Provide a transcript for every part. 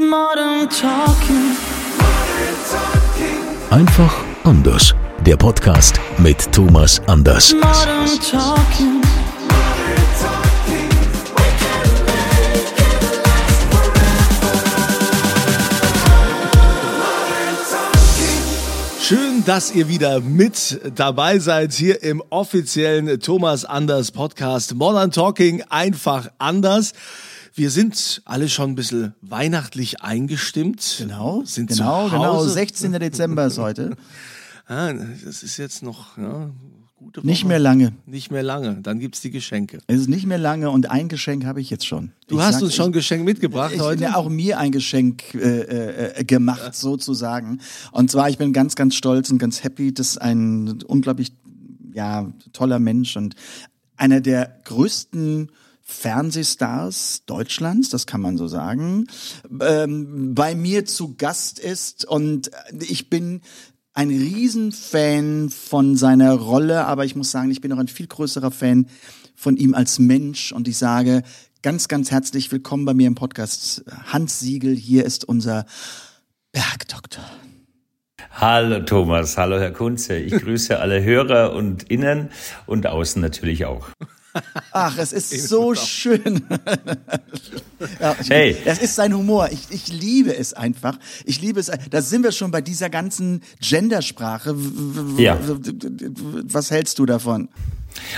Modern Talking. Einfach anders. Der Podcast mit Thomas Anders. Modern Talking. Schön, dass ihr wieder mit dabei seid hier im offiziellen Thomas Anders Podcast Modern Talking einfach anders. Wir sind alle schon ein bisschen weihnachtlich eingestimmt. Genau, Sind genau, genau. Hause. 16. Dezember ist heute. Ah, das ist jetzt noch ja, gute Woche. Nicht mehr lange. Nicht mehr lange. Dann gibt's die Geschenke. Es ist nicht mehr lange und ein Geschenk habe ich jetzt schon. Du ich hast uns schon ein Geschenk mitgebracht ich, heute. Ja, auch mir ein Geschenk äh, äh, gemacht, sozusagen. Und zwar, ich bin ganz, ganz stolz und ganz happy, dass ein unglaublich ja, toller Mensch und einer der größten Fernsehstars Deutschlands, das kann man so sagen, ähm, bei mir zu Gast ist und ich bin ein Riesenfan von seiner Rolle, aber ich muss sagen, ich bin auch ein viel größerer Fan von ihm als Mensch und ich sage ganz, ganz herzlich willkommen bei mir im Podcast. Hans Siegel, hier ist unser Bergdoktor. Hallo Thomas, hallo Herr Kunze. Ich grüße alle Hörer und innen und außen natürlich auch. Ach, es ist so schön. ja, ich- Hey. Das ist sein Humor. Ich, ich liebe es einfach. Ich liebe es. Da sind wir schon bei dieser ganzen Gendersprache. Ja. Was hältst du davon?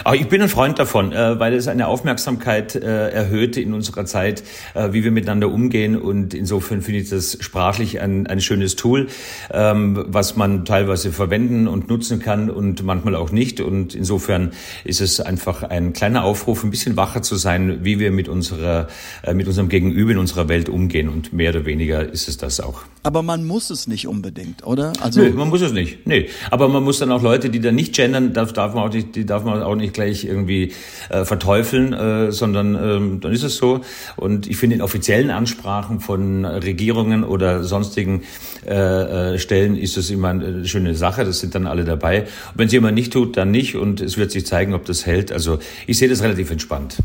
Aber ich bin ein Freund davon, äh, weil es eine Aufmerksamkeit äh, erhöht in unserer Zeit, äh, wie wir miteinander umgehen. Und insofern finde ich das sprachlich ein, ein schönes Tool, ähm, was man teilweise verwenden und nutzen kann und manchmal auch nicht. Und insofern ist es einfach ein kleiner Aufruf, ein bisschen wacher zu sein, wie wir mit unserer, mit unserem Gegenüber in unserer Welt umgehen. Und mehr oder weniger ist es das auch. Aber man muss es nicht unbedingt, oder? Also Nö, man muss es nicht. Nee. Aber man muss dann auch Leute, die da nicht gendern, darf, darf man auch nicht, die darf man auch nicht gleich irgendwie äh, verteufeln, äh, sondern ähm, dann ist es so. Und ich finde in offiziellen Ansprachen von Regierungen oder sonstigen äh, äh, Stellen ist es immer eine schöne Sache. Das sind dann alle dabei. Und wenn es jemand nicht tut, dann nicht. Und es wird sich zeigen, ob das hält. Also ich sehe das relativ entspannt.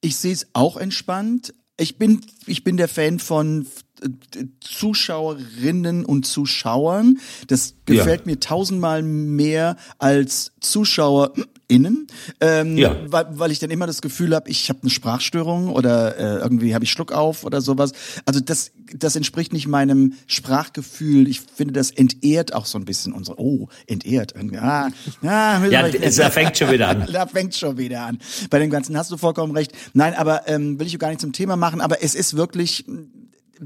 Ich sehe es auch entspannt. Ich bin, ich bin der Fan von Zuschauerinnen und Zuschauern. Das gefällt Ja. mir tausendmal mehr als ZuschauerInnen, ähm, Ja. weil, weil ich dann immer das Gefühl habe, ich habe eine Sprachstörung oder äh, irgendwie habe ich Schluck auf oder sowas. Also das, das entspricht nicht meinem Sprachgefühl. Ich finde, das entehrt auch so ein bisschen unsere. Oh, entehrt. Ah, ah, Ja, es fängt schon wieder an. da fängt schon wieder an. Bei dem Ganzen hast du vollkommen recht. Nein, aber ähm, will ich gar nicht zum Thema machen, aber es ist wirklich,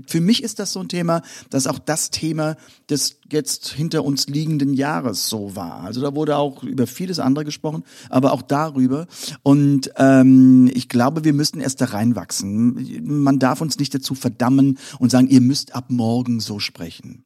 für mich ist das so ein Thema, dass auch das Thema des jetzt hinter uns liegenden Jahres so war. Also da wurde auch über vieles andere gesprochen, aber auch darüber. Und ähm, ich glaube, wir müssten erst da reinwachsen. Man darf uns nicht dazu verdammen und sagen, ihr müsst ab morgen so sprechen.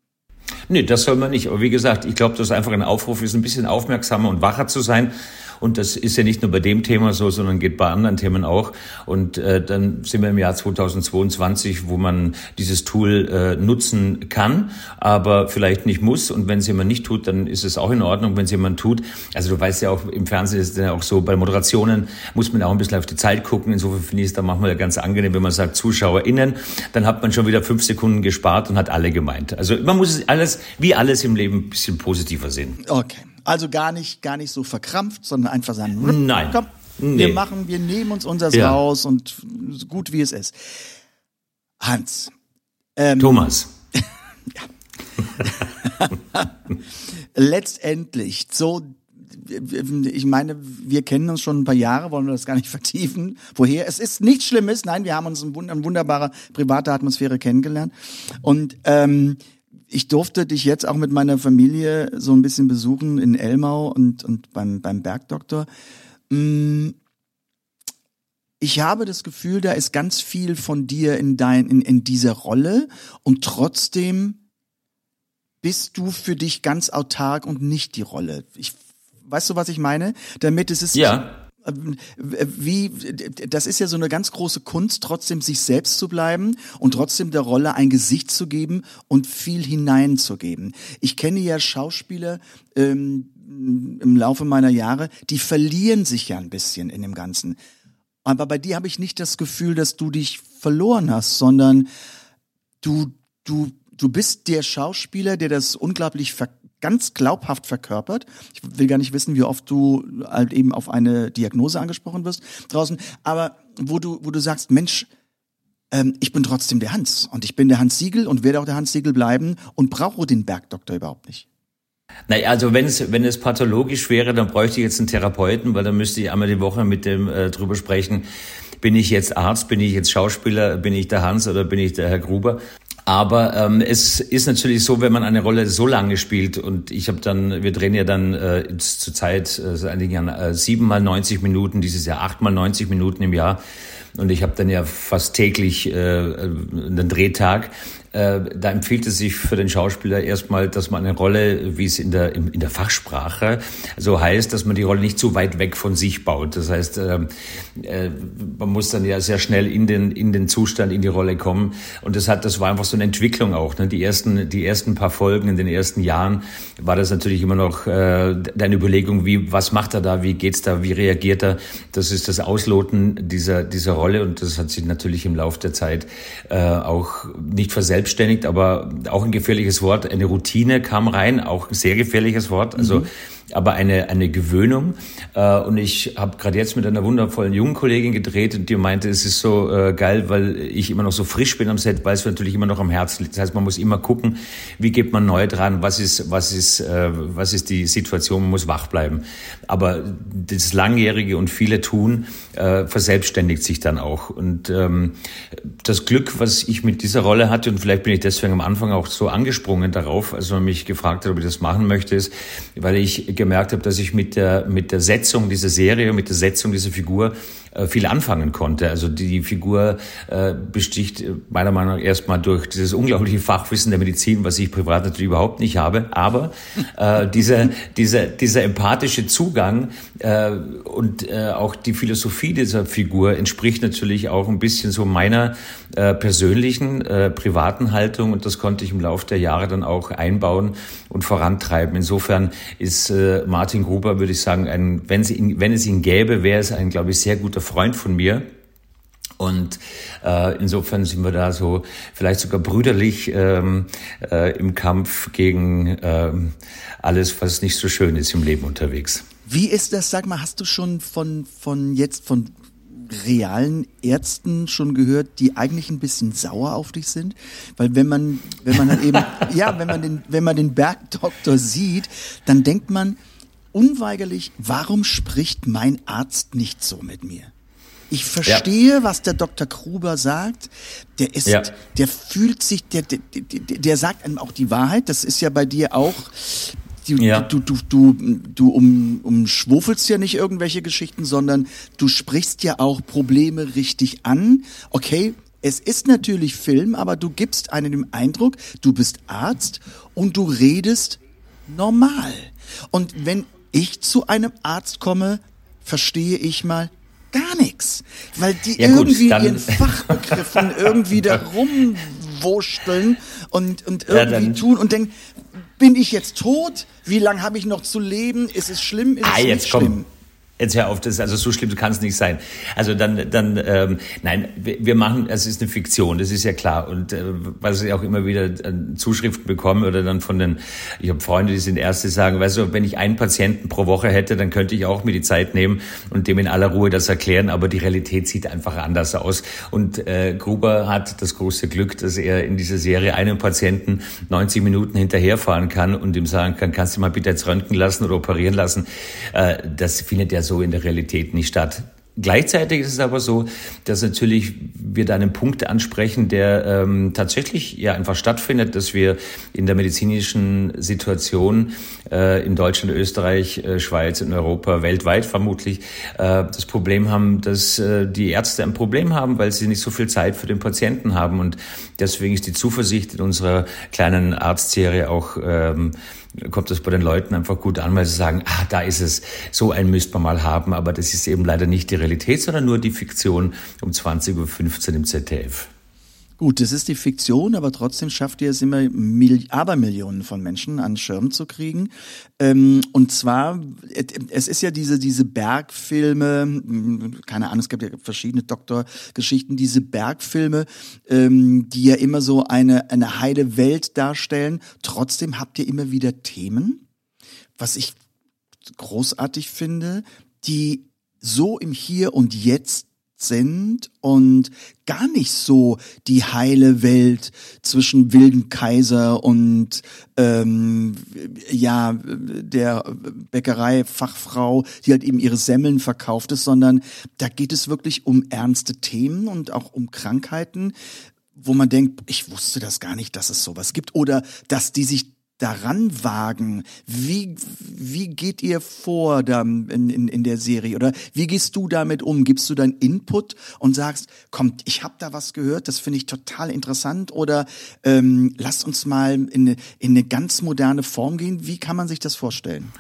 Nee, das soll man nicht. Aber wie gesagt, ich glaube, das ist einfach ein Aufruf ist, ein bisschen aufmerksamer und wacher zu sein. Und das ist ja nicht nur bei dem Thema so, sondern geht bei anderen Themen auch. Und äh, dann sind wir im Jahr 2022, wo man dieses Tool äh, nutzen kann, aber vielleicht nicht muss. Und wenn es jemand nicht tut, dann ist es auch in Ordnung, wenn es jemand tut. Also du weißt ja auch, im Fernsehen ist es ja auch so, bei Moderationen muss man auch ein bisschen auf die Zeit gucken. Insofern finde ich es dann manchmal ganz angenehm, wenn man sagt ZuschauerInnen, dann hat man schon wieder fünf Sekunden gespart und hat alle gemeint. Also man muss es alles, wie alles im Leben, ein bisschen positiver sehen. Okay. Also gar nicht, gar nicht so verkrampft, sondern einfach sagen, Nein. komm, Nee. wir machen, wir nehmen uns unseres Ja. raus und so gut wie es ist. Hans. Ähm, Thomas. letztendlich so ich meine, wir kennen uns schon ein paar Jahre, wollen wir das gar nicht vertiefen. Woher? Es ist nichts Schlimmes. Nein, wir haben uns in wunderbarer privater Atmosphäre kennengelernt. Und ähm, ich durfte dich jetzt auch mit meiner Familie so ein bisschen besuchen in Elmau und, und beim, beim Bergdoktor. Mm, ich habe das Gefühl, da ist ganz viel von dir in dein, in, in dieser Rolle und trotzdem bist du für dich ganz autark und nicht die Rolle. Ich, weißt du, was ich meine? Damit es ist, Ja. Wie, das ist ja so eine ganz große Kunst, trotzdem sich selbst zu bleiben und trotzdem der Rolle ein Gesicht zu geben und viel hineinzugeben. Ich kenne ja Schauspieler ähm, im Laufe meiner Jahre, die verlieren sich ja ein bisschen in dem Ganzen. Aber bei dir habe ich nicht das Gefühl, dass du dich verloren hast, sondern du, du, du bist der Schauspieler, der das unglaublich ver ganz glaubhaft verkörpert. Ich will gar nicht wissen, wie oft du halt eben auf eine Diagnose angesprochen wirst draußen, aber wo du, wo du sagst, Mensch, ähm, ich bin trotzdem der Hans und ich bin der Hans Siegel und werde auch der Hans Siegel bleiben und brauche den Bergdoktor überhaupt nicht. Naja, also wenn es, wenn es pathologisch wäre, dann bräuchte ich jetzt einen Therapeuten, weil dann müsste ich einmal die Woche mit dem äh, drüber sprechen, bin ich jetzt Arzt, bin ich jetzt Schauspieler, bin ich der Hans oder bin ich der Herr Gruber? Aber ähm, es ist natürlich so, wenn man eine Rolle so lange spielt und ich habe dann, wir drehen ja dann äh, zur Zeit äh, seit einigen Jahren äh, siebenmal 90 Minuten, dieses Jahr achtmal 90 Minuten im Jahr und ich habe dann ja fast täglich äh, einen Drehtag. Äh, da empfiehlt es sich für den Schauspieler erstmal, dass man eine Rolle, wie es in der, in der Fachsprache so heißt, dass man die Rolle nicht zu weit weg von sich baut. Das heißt, äh, äh, man muss dann ja sehr schnell in den, in den Zustand, in die Rolle kommen. Und das hat, das war einfach so eine Entwicklung auch. Ne? Die ersten, die ersten paar Folgen in den ersten Jahren war das natürlich immer noch äh, deine Überlegung, wie, was macht er da, wie geht's da, wie reagiert er? Das ist das Ausloten dieser, dieser Rolle und das hat sich natürlich im Laufe der Zeit äh, auch nicht verselbstständigt selbstständigt, aber auch ein gefährliches Wort. Eine Routine kam rein, auch ein sehr gefährliches Wort. Also mhm aber eine, eine Gewöhnung. Äh, und ich habe gerade jetzt mit einer wundervollen jungen Kollegin gedreht und die meinte, es ist so äh, geil, weil ich immer noch so frisch bin am Set, weil es natürlich immer noch am Herzen liegt. Das heißt, man muss immer gucken, wie geht man neu dran, was ist, was ist, äh, was ist die Situation, man muss wach bleiben. Aber das Langjährige und viele tun, äh, verselbstständigt sich dann auch. Und ähm, das Glück, was ich mit dieser Rolle hatte, und vielleicht bin ich deswegen am Anfang auch so angesprungen darauf, als man mich gefragt hat, ob ich das machen möchte, ist, weil ich gemerkt habe, dass ich mit der, mit der Setzung dieser Serie, mit der Setzung dieser Figur viel anfangen konnte. Also die Figur äh, besticht äh, meiner Meinung nach erstmal durch dieses unglaubliche Fachwissen der Medizin, was ich privat natürlich überhaupt nicht habe. Aber äh, dieser, dieser, dieser empathische Zugang äh, und äh, auch die Philosophie dieser Figur entspricht natürlich auch ein bisschen so meiner äh, persönlichen, äh, privaten Haltung und das konnte ich im Laufe der Jahre dann auch einbauen und vorantreiben. Insofern ist äh, Martin Gruber, würde ich sagen, ein, wenn, sie ihn, wenn es ihn gäbe, wäre es ein, glaube ich, sehr guter Freund von mir. Und äh, insofern sind wir da so vielleicht sogar brüderlich ähm, äh, im Kampf gegen ähm, alles, was nicht so schön ist im Leben unterwegs. Wie ist das, sag mal, hast du schon von, von jetzt, von realen Ärzten schon gehört, die eigentlich ein bisschen sauer auf dich sind? Weil wenn man, wenn man halt eben, ja, wenn man den, wenn man den Bergdoktor sieht, dann denkt man unweigerlich, warum spricht mein Arzt nicht so mit mir? Ich verstehe, ja. was der Dr. Gruber sagt. Der ist, ja. der fühlt sich, der, der, der, sagt einem auch die Wahrheit. Das ist ja bei dir auch. Du, ja. du, du, du, du um, umschwufelst ja nicht irgendwelche Geschichten, sondern du sprichst ja auch Probleme richtig an. Okay, es ist natürlich Film, aber du gibst einen den Eindruck, du bist Arzt und du redest normal. Und wenn ich zu einem Arzt komme, verstehe ich mal gar nichts. Weil die ja, gut, irgendwie ihren Fachbegriffen irgendwie da rumwurschteln und, und irgendwie ja, tun und denken, bin ich jetzt tot? Wie lange habe ich noch zu leben? Ist es schlimm? Ist ah, es nicht schlimm? Jetzt hör auf, das, also so schlimm kann es nicht sein. Also dann, dann, ähm, nein, wir, machen, es ist eine Fiktion, das ist ja klar. Und äh, was ich auch immer wieder äh, Zuschriften bekomme oder dann von den, ich habe Freunde, die sind Ärzte, sagen, weißt du, wenn ich einen Patienten pro Woche hätte, dann könnte ich auch mir die Zeit nehmen und dem in aller Ruhe das erklären. Aber die Realität sieht einfach anders aus. Und äh, Gruber hat das große Glück, dass er in dieser Serie einem Patienten 90 Minuten hinterherfahren kann und ihm sagen kann, kannst du mal bitte jetzt röntgen lassen oder operieren lassen. Äh, das findet er so in der Realität nicht statt. Gleichzeitig ist es aber so, dass natürlich wir da einen Punkt ansprechen, der ähm, tatsächlich ja einfach stattfindet, dass wir in der medizinischen Situation äh, in Deutschland, Österreich, äh, Schweiz, in Europa, weltweit vermutlich äh, das Problem haben, dass äh, die Ärzte ein Problem haben, weil sie nicht so viel Zeit für den Patienten haben. Und deswegen ist die Zuversicht in unserer kleinen Arztserie auch ähm, kommt das bei den Leuten einfach gut an, weil sie sagen, ah, da ist es, so ein müsste man mal haben, aber das ist eben leider nicht die Realität, sondern nur die Fiktion um 20.15 Uhr im ZDF. Gut, das ist die Fiktion, aber trotzdem schafft ihr es immer, Mil Abermillionen von Menschen an Schirm zu kriegen. Ähm, und zwar, es ist ja diese, diese Bergfilme, keine Ahnung, es gibt ja verschiedene Doktorgeschichten, diese Bergfilme, ähm, die ja immer so eine, eine heile Welt darstellen. Trotzdem habt ihr immer wieder Themen, was ich großartig finde, die so im Hier und Jetzt sind und gar nicht so die heile Welt zwischen wilden Kaiser und ähm, ja der Bäckereifachfrau, die halt eben ihre Semmeln verkauft ist, sondern da geht es wirklich um ernste Themen und auch um Krankheiten, wo man denkt, ich wusste das gar nicht, dass es sowas gibt. Oder dass die sich daran wagen? Wie, wie geht ihr vor da in, in, in der Serie? Oder wie gehst du damit um? Gibst du deinen Input und sagst, kommt, ich habe da was gehört, das finde ich total interessant? Oder ähm, lass uns mal in in eine ganz moderne Form gehen. Wie kann man sich das vorstellen?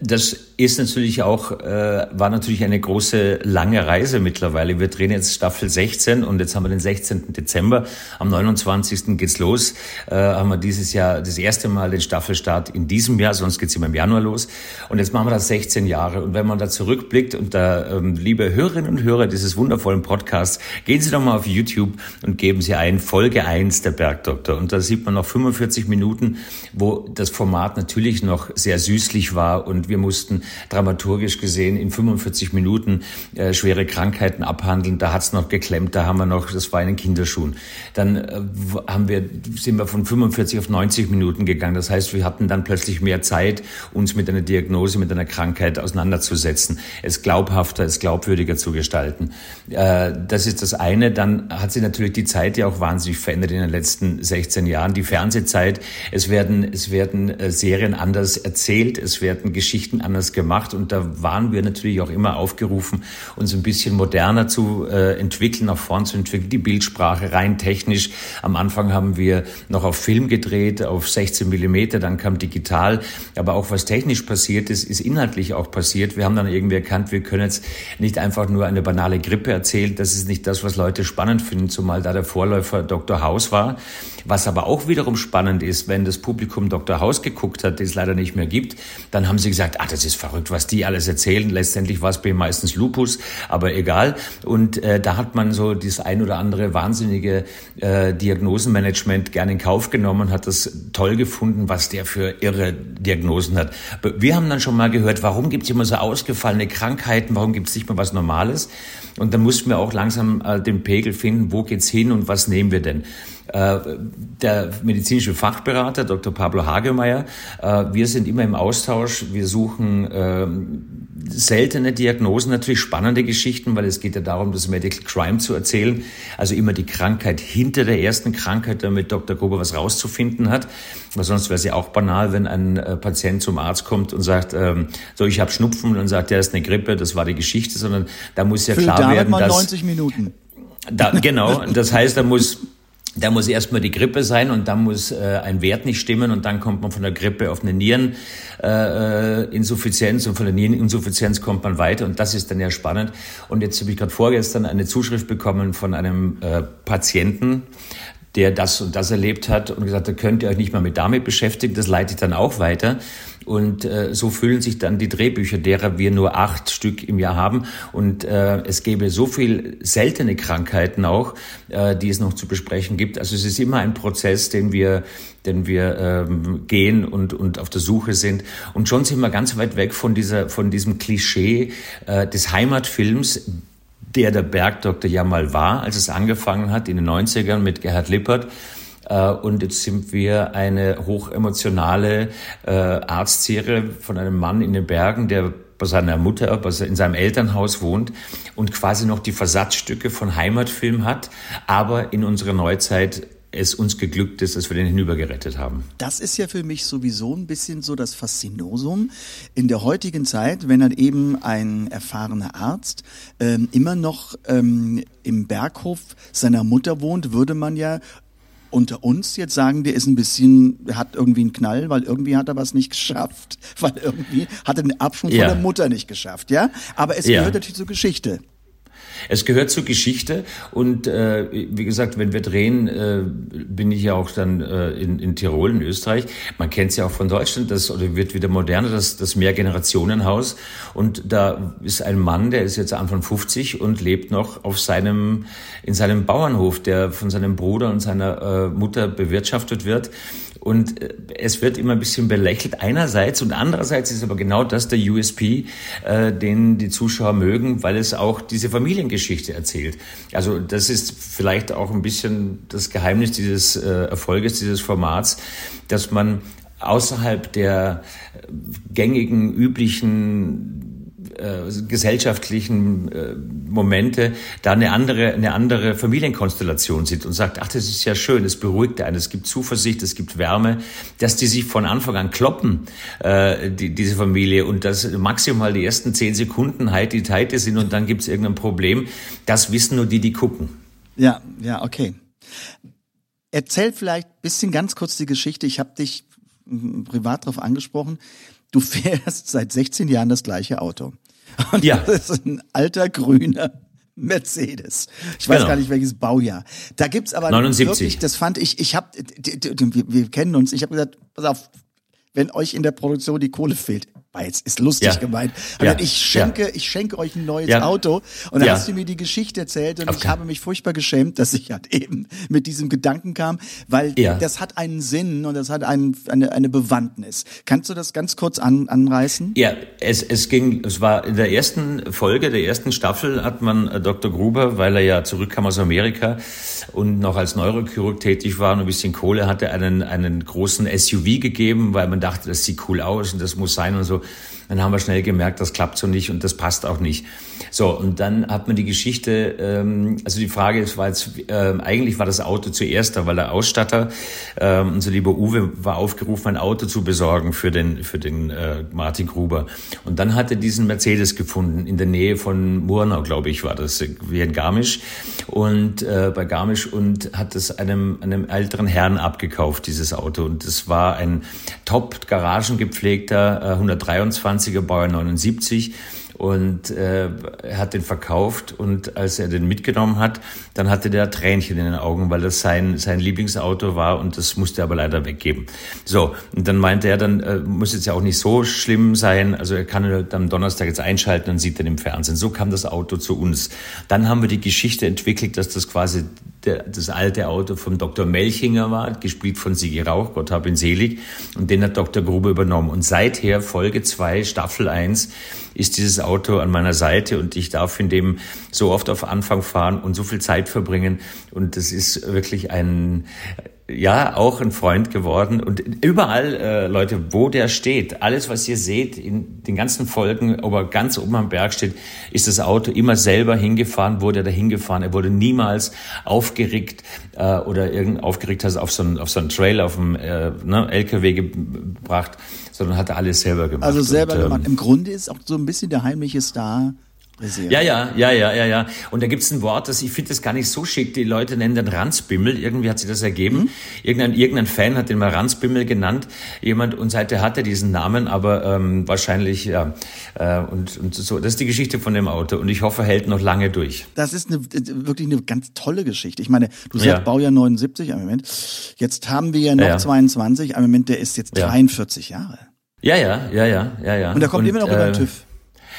Das ist natürlich auch, äh, war natürlich eine große, lange Reise mittlerweile. Wir drehen jetzt Staffel 16 und jetzt haben wir den 16. Dezember. Am 29. geht's los. Äh, haben wir dieses Jahr das erste Mal den Staffelstart in diesem Jahr, sonst geht's immer im Januar los. Und jetzt machen wir das 16 Jahre. Und wenn man da zurückblickt und da, ähm, liebe Hörerinnen und Hörer dieses wundervollen Podcasts, gehen Sie doch mal auf YouTube und geben Sie ein Folge 1 der Bergdoktor. Und da sieht man noch 45 Minuten, wo das Format natürlich noch sehr süßlich war und wir mussten dramaturgisch gesehen in 45 Minuten äh, schwere Krankheiten abhandeln. Da hat's noch geklemmt, da haben wir noch, das war in den Kinderschuhen. Dann äh, haben wir, sind wir von 45 auf 90 Minuten gegangen. Das heißt, wir hatten dann plötzlich mehr Zeit, uns mit einer Diagnose, mit einer Krankheit auseinanderzusetzen, es glaubhafter, es glaubwürdiger zu gestalten. Äh, das ist das eine. Dann hat sich natürlich die Zeit ja auch wahnsinnig verändert in den letzten 16 Jahren. Die Fernsehzeit, es werden, es werden äh, Serien anders erzählt, es werden Geschichten anders gemacht und da waren wir natürlich auch immer aufgerufen, uns ein bisschen moderner zu äh, entwickeln, nach vorn zu entwickeln, die Bildsprache rein technisch. Am Anfang haben wir noch auf Film gedreht, auf 16 Millimeter, dann kam digital, aber auch was technisch passiert ist, ist inhaltlich auch passiert. Wir haben dann irgendwie erkannt, wir können jetzt nicht einfach nur eine banale Grippe erzählen, das ist nicht das, was Leute spannend finden, zumal da der Vorläufer Dr. House war. Was aber auch wiederum spannend ist, wenn das Publikum Dr. House geguckt hat, den es leider nicht mehr gibt, dann haben sie gesagt, ah, das ist verrückt, was die alles erzählen. Letztendlich war es bei meistens Lupus, aber egal. Und äh, da hat man so das ein oder andere wahnsinnige äh, Diagnosenmanagement gerne in Kauf genommen, hat das toll gefunden, was der für irre Diagnosen hat. Wir haben dann schon mal gehört, warum gibt es immer so ausgefallene Krankheiten, warum gibt es nicht mal was Normales? Und dann mussten wir auch langsam äh, den Pegel finden, wo geht's hin und was nehmen wir denn? Äh, der medizinische Fachberater Dr. Pablo Hagemeyer. Äh, wir sind immer im Austausch. Wir suchen ähm, seltene Diagnosen, natürlich spannende Geschichten, weil es geht ja darum, das Medical Crime zu erzählen. Also immer die Krankheit hinter der ersten Krankheit, damit Dr. Gruber was rauszufinden hat. Weil sonst wäre es ja auch banal, wenn ein äh, Patient zum Arzt kommt und sagt, ähm, so ich habe Schnupfen und sagt, ja, ist eine Grippe, das war die Geschichte, sondern da muss ja Für klar werden, dass 90 Minuten. da, genau, das heißt, da muss da muss erstmal die Grippe sein und dann muss äh, ein Wert nicht stimmen und dann kommt man von der Grippe auf eine Niereninsuffizienz äh, und von der Niereninsuffizienz kommt man weiter und das ist dann ja spannend. Und jetzt habe ich gerade vorgestern eine Zuschrift bekommen von einem äh, Patienten, der das und das erlebt hat und gesagt, da könnt ihr euch nicht mal mit damit beschäftigen, das leite ich dann auch weiter. Und äh, so füllen sich dann die Drehbücher, derer wir nur acht Stück im Jahr haben. Und äh, es gäbe so viel seltene Krankheiten auch, äh, die es noch zu besprechen gibt. Also es ist immer ein Prozess, den wir, den wir ähm, gehen und, und auf der Suche sind. Und schon sind wir ganz weit weg von dieser, von diesem Klischee äh, des Heimatfilms, der der Bergdoktor ja mal war, als es angefangen hat in den 90ern mit Gerhard Lippert. Äh, und jetzt sind wir eine hochemotionale äh, Arztserie von einem Mann in den Bergen, der bei seiner Mutter, in seinem Elternhaus wohnt und quasi noch die Versatzstücke von Heimatfilm hat, aber in unserer Neuzeit es uns geglückt ist, dass wir den hinübergerettet haben. Das ist ja für mich sowieso ein bisschen so das Faszinosum in der heutigen Zeit, wenn dann eben ein erfahrener Arzt ähm, immer noch ähm, im Berghof seiner Mutter wohnt, würde man ja unter uns jetzt sagen, der ist ein bisschen, hat irgendwie einen Knall, weil irgendwie hat er was nicht geschafft, weil irgendwie hat er den Abschwung ja. von der Mutter nicht geschafft, ja? Aber es ja. gehört natürlich zur Geschichte. Es gehört zur Geschichte und äh, wie gesagt, wenn wir drehen, äh, bin ich ja auch dann äh, in, in Tirol, in Österreich. Man kennt es ja auch von Deutschland, das oder wird wieder moderner, das, das Mehrgenerationenhaus. Und da ist ein Mann, der ist jetzt Anfang 50 und lebt noch auf seinem, in seinem Bauernhof, der von seinem Bruder und seiner äh, Mutter bewirtschaftet wird. Und äh, es wird immer ein bisschen belächelt einerseits und andererseits ist aber genau das der USP, äh, den die Zuschauer mögen, weil es auch diese Familiengeschichte erzählt. Also das ist vielleicht auch ein bisschen das Geheimnis dieses äh, Erfolges dieses Formats, dass man außerhalb der gängigen, üblichen äh, gesellschaftlichen äh, Momente da eine andere, eine andere Familienkonstellation sieht und sagt, ach, das ist ja schön, es beruhigt einen, es gibt Zuversicht, es gibt Wärme, dass die sich von Anfang an kloppen, äh, die, diese Familie, und dass maximal die ersten zehn Sekunden heiti teite sind und dann gibt es irgendein Problem, das wissen nur die, die gucken. Ja, ja, okay. Erzähl vielleicht bisschen ganz kurz die Geschichte. Ich habe dich privat darauf angesprochen. Du fährst seit 16 Jahren das gleiche Auto. Und ja. das ist ein alter grüner Mercedes. Ich weiß genau. gar nicht welches Baujahr. Da gibt's aber 79. wirklich, das fand ich, ich habe, wir, wir kennen uns, ich habe gesagt, pass auf, wenn euch in der Produktion die Kohle fehlt, war jetzt ist lustig ja. gemeint. Aber ja. ich schenke, ja. ich schenke euch ein neues Auto. Und dann hast du mir die Geschichte erzählt und okay. ich habe mich furchtbar geschämt, dass ich halt eben mit diesem Gedanken kam, weil das hat einen Sinn und das hat einen, eine, eine Bewandtnis. Kannst du das ganz kurz an, anreißen? Ja, es, es ging, es war in der ersten Folge der ersten Staffel hat man äh, Dr. Gruber, weil er ja zurückkam aus Amerika und noch als Neurochirurg tätig war und ein bisschen Kohle hatte, einen, einen großen SUV gegeben, weil man dachte, das sieht cool aus und das muss sein und so. Dann haben wir schnell gemerkt, das klappt so nicht und das passt auch nicht. So, und dann hat man die Geschichte, ähm, also die Frage ist, war jetzt, äh, eigentlich war das Auto zuerst da, weil der Ausstatter, äh, unser lieber Uwe, war aufgerufen, ein Auto zu besorgen für den, für den äh, Martin Gruber. Und dann hat er diesen Mercedes gefunden, in der Nähe von Murnau, glaube ich, war das, wie in Garmisch. Und äh, bei Garmisch und hat es einem, einem älteren Herrn abgekauft, dieses Auto. Und es war ein top garagengepflegter äh, 123er Bauer 79 und äh, er hat den verkauft und als er den mitgenommen hat, dann hatte der Tränchen in den Augen, weil das sein sein Lieblingsauto war und das musste er aber leider weggeben. So und dann meinte er, dann äh, muss jetzt ja auch nicht so schlimm sein, also er kann dann am Donnerstag jetzt einschalten und sieht dann im Fernsehen. So kam das Auto zu uns. Dann haben wir die Geschichte entwickelt, dass das quasi der, das alte Auto vom Dr. Melchinger war, gespielt von Sigi Rauch, Gott hab ihn selig, und den hat Dr. Grube übernommen. Und seither, Folge 2, Staffel 1, ist dieses Auto an meiner Seite und ich darf in dem so oft auf Anfang fahren und so viel Zeit verbringen. Und das ist wirklich ein, ja auch ein Freund geworden. Und überall äh, Leute, wo der steht, alles was ihr seht in den ganzen Folgen, ob er ganz oben am Berg steht, ist das Auto immer selber hingefahren, wurde da hingefahren, er wurde niemals aufgeregt äh, oder irgend aufgeregt hast auf so einen auf so einen Trail auf dem äh, ne, LKW gebracht, sondern hat er alles selber gemacht. Also selber und, ähm, gemacht. Im Grunde ist auch so ein bisschen der heimliche Star. Ja, ja, ja, ja, ja, ja. Und da gibt's ein Wort, das ich finde das gar nicht so schick. Die Leute nennen den Ranzbimmel. Irgendwie hat sich das ergeben. Mhm. Irgendein, irgendein Fan hat den mal Ranzbimmel genannt. Jemand und seitdem hat er diesen Namen, aber ähm, wahrscheinlich ja. Äh, und, und so. Das ist die Geschichte von dem Auto und ich hoffe, hält noch lange durch. Das ist eine, wirklich eine ganz tolle Geschichte. Ich meine, du sagst ja. Baujahr 79, einen Moment. Jetzt haben wir ja noch ja. 22, einen Moment, der ist jetzt 43 ja. Jahre. Ja, ja, ja, ja, ja, ja. Und der kommt und, immer noch äh, über den TÜV.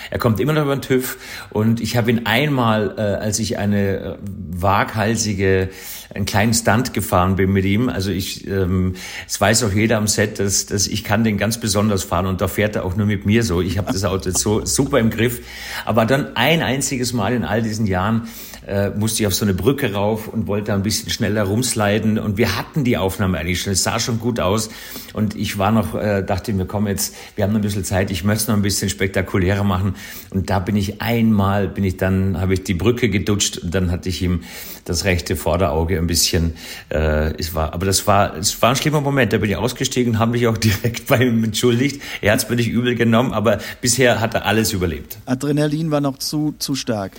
Er kommt immer noch über den TÜV und ich habe ihn einmal, äh, als ich eine äh, waghalsige, einen kleinen Stunt gefahren bin mit ihm. Also ich, ähm, es weiß auch jeder am Set, dass, dass ich kann den ganz besonders fahren und da fährt er auch nur mit mir so. Ich habe das Auto jetzt so super im Griff. Aber dann ein einziges Mal in all diesen Jahren äh, musste ich auf so eine Brücke rauf und wollte ein bisschen schneller rumsliden. Und wir hatten die Aufnahme eigentlich schon. Es sah schon gut aus. Und ich war noch, äh, dachte mir, komm jetzt, wir haben noch ein bisschen Zeit. Ich möchte es noch ein bisschen spektakulärer machen. Und da bin ich einmal, bin ich dann, habe ich die Brücke gedutscht und dann hatte ich ihm das rechte Vorderauge ein bisschen, äh, es war, aber das war, es war ein schlimmer Moment. Da bin ich ausgestiegen und habe mich auch direkt bei ihm entschuldigt. Er hat es mir nicht übel genommen, aber bisher hat er alles überlebt. Adrenalin war noch zu, zu stark.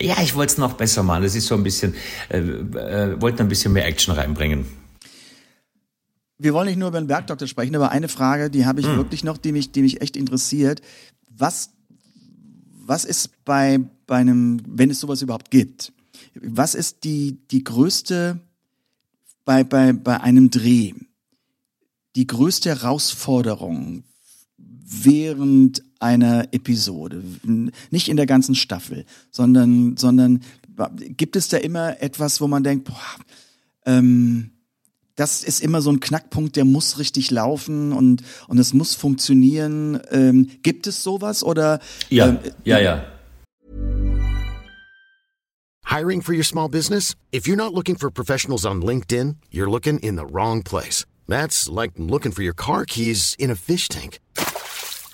Ja, ich wollte es noch besser machen. Das ist so ein bisschen, äh, äh, wollte ein bisschen mehr Action reinbringen. Wir wollen nicht nur über den Bergdoktor sprechen, aber eine Frage, die habe ich hm. wirklich noch, die mich, die mich echt interessiert. Was, was ist bei, bei einem, wenn es sowas überhaupt gibt, was ist die, die größte, bei, bei, bei einem Dreh, die größte Herausforderung während einer Episode, nicht in der ganzen Staffel, sondern, sondern gibt es da immer etwas, wo man denkt, boah, ähm, das ist immer so ein Knackpunkt, der muss richtig laufen und und es muss funktionieren. Ähm, gibt es sowas oder? Ja, ähm, ja, ja. Hiring for your small business? If you're not looking for professionals on LinkedIn, you're looking in the wrong place. That's like looking for your car keys in a fish tank.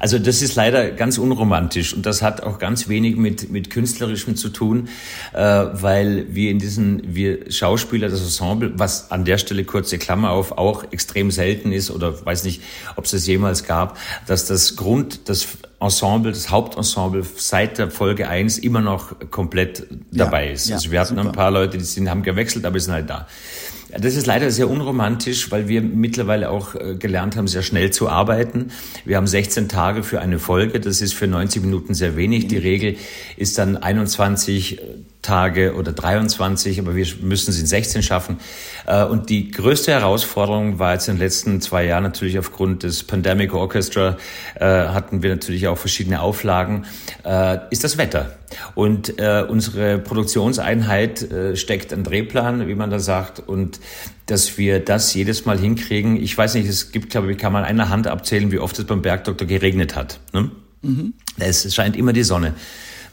Also das ist leider ganz unromantisch und das hat auch ganz wenig mit, mit künstlerischem zu tun, äh, weil wir in diesen, wir Schauspieler, das Ensemble, was an der Stelle kurze Klammer auf, auch extrem selten ist oder weiß nicht, ob es das jemals gab, dass das Grund, das Ensemble, das Hauptensemble seit der Folge 1 immer noch komplett dabei ja, ist. Ja, also wir hatten super. ein paar Leute, die sind, haben gewechselt, aber sind halt da. Das ist leider sehr unromantisch, weil wir mittlerweile auch äh, gelernt haben, sehr schnell zu arbeiten. Wir haben 16 Tage für eine Folge. Das ist für 90 Minuten sehr wenig. Die Regel ist dann 21 Tage oder 23, aber wir müssen es in 16 schaffen. Äh, und die größte Herausforderung war jetzt in den letzten zwei Jahren natürlich aufgrund des Pandemic Orchestra, äh, hatten wir natürlich auch verschiedene Auflagen, ist das Wetter. Und äh, unsere Produktionseinheit äh, steckt einen Drehplan, wie man da sagt, und dass wir das jedes Mal hinkriegen. Ich weiß nicht, es gibt, glaube ich, kann man einer Hand abzählen, wie oft es beim Bergdoktor geregnet hat. Ne? Mhm. Es scheint immer die Sonne.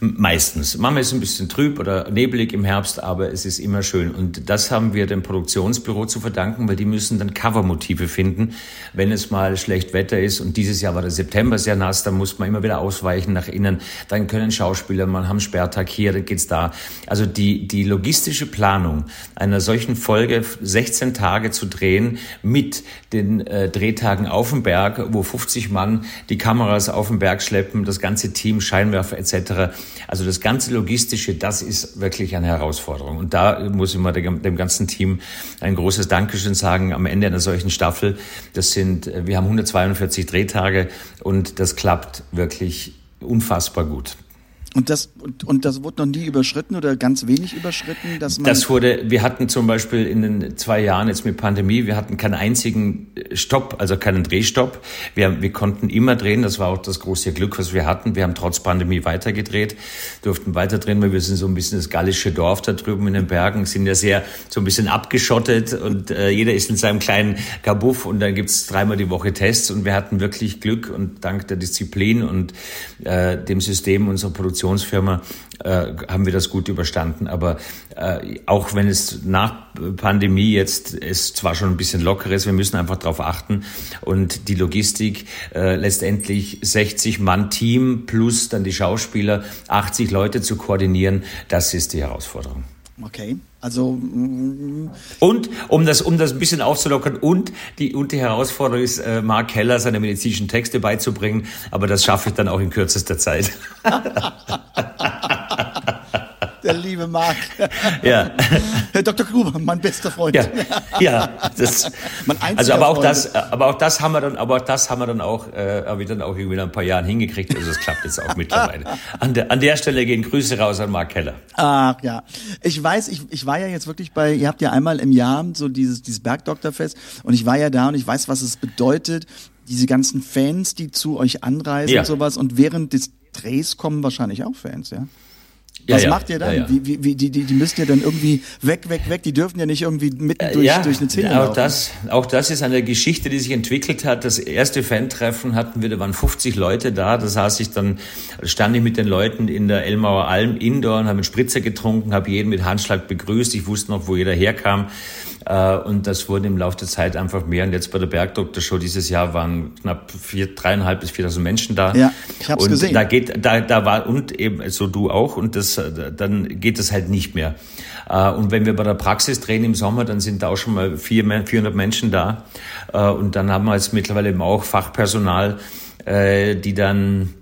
Meistens. Manchmal ist es ein bisschen trüb oder nebelig im Herbst, aber es ist immer schön. Und das haben wir dem Produktionsbüro zu verdanken, weil die müssen dann Covermotive finden, wenn es mal schlecht Wetter ist. Und dieses Jahr war der September sehr nass, da muss man immer wieder ausweichen nach innen. Dann können Schauspieler, man haben Sperrtag hier, dann geht's da. Also die, die logistische Planung einer solchen Folge 16 Tage zu drehen mit den äh, Drehtagen auf dem Berg, wo 50 Mann die Kameras auf den Berg schleppen, das ganze Team, Scheinwerfer etc also das ganze Logistische, das ist wirklich eine Herausforderung. Und da muss ich mal dem ganzen Team ein großes Dankeschön sagen am Ende einer solchen Staffel. Das sind, wir haben 142 Drehtage und das klappt wirklich unfassbar gut. Und das, und, und das wurde noch nie überschritten oder ganz wenig überschritten? Dass man das wurde, wir hatten zum Beispiel in den zwei Jahren jetzt mit Pandemie, wir hatten keinen einzigen Stopp, also keinen Drehstopp. Wir, wir konnten immer drehen, das war auch das große Glück, was wir hatten. Wir haben trotz Pandemie weitergedreht, durften weiter drehen, weil wir sind so ein bisschen das gallische Dorf da drüben in den Bergen, sind ja sehr so ein bisschen abgeschottet und äh, jeder ist in seinem kleinen Kabuff und dann gibt's dreimal die Woche Tests und wir hatten wirklich Glück und dank der Disziplin und äh, dem System unserer Produktion Produktionsfirma äh, haben wir das gut überstanden. Aber äh, auch wenn es nach Pandemie jetzt ist zwar schon ein bisschen locker ist, wir müssen einfach darauf achten. Und die Logistik, äh, letztendlich 60 Mann Team plus dann die Schauspieler, 80 Leute zu koordinieren, das ist die Herausforderung. Okay. Also mm, Und um das, um das ein bisschen aufzulockern und die, und die Herausforderung ist, äh, Mark Keller seine medizinischen Texte beizubringen, aber das schaffe ich dann auch in kürzester Zeit. liebe Marc. Ja. Herr Dr. Gruber, mein bester Freund. Ja, ja, das, Mein einziger also aber auch Freund. das, aber auch das haben wir dann, aber auch das haben wir dann auch, äh, haben wir dann auch irgendwie nach ein paar Jahren hingekriegt. Also das klappt jetzt auch mittlerweile. An der, an der Stelle gehen Grüße raus an Mark Keller. Ach ja, ich weiß, ich, ich war ja jetzt wirklich bei, ihr habt ja einmal im Jahr so dieses, dieses Bergdoktorfest und ich war ja da und ich weiß, was es bedeutet, diese ganzen Fans, die zu euch anreisen Ja. und sowas und während des Drehs kommen wahrscheinlich auch Fans, ja? Was ja, macht ihr dann? ja, ja. Wie, wie, wie, die, die, die müssen ja dann irgendwie weg, weg, weg. Die dürfen ja nicht irgendwie mitten durch, ja, durch eine Szene auch laufen. das, auch das ist eine Geschichte, die sich entwickelt hat. Das erste Fan-Treffen hatten wir, da waren 50 Leute da. Da saß ich dann, stand ich mit den Leuten in der Elmauer Alm Indoor und habe einen Spritzer getrunken, habe jeden mit Handschlag begrüßt. Ich wusste noch, wo jeder herkam. Äh, Und das wurde im Laufe der Zeit einfach mehr. Und jetzt bei der Bergdoktor-Show dieses Jahr waren knapp vier, dreieinhalb bis viertausend Menschen da. Ja, ich hab's und gesehen. Da geht, da, da war, und eben, so du auch. Und das, dann geht es halt nicht mehr. Äh, Und wenn wir bei der Praxis drehen im Sommer, dann sind da auch schon mal vier, 400 Menschen da. Äh, Und dann haben wir jetzt mittlerweile eben auch Fachpersonal, die dann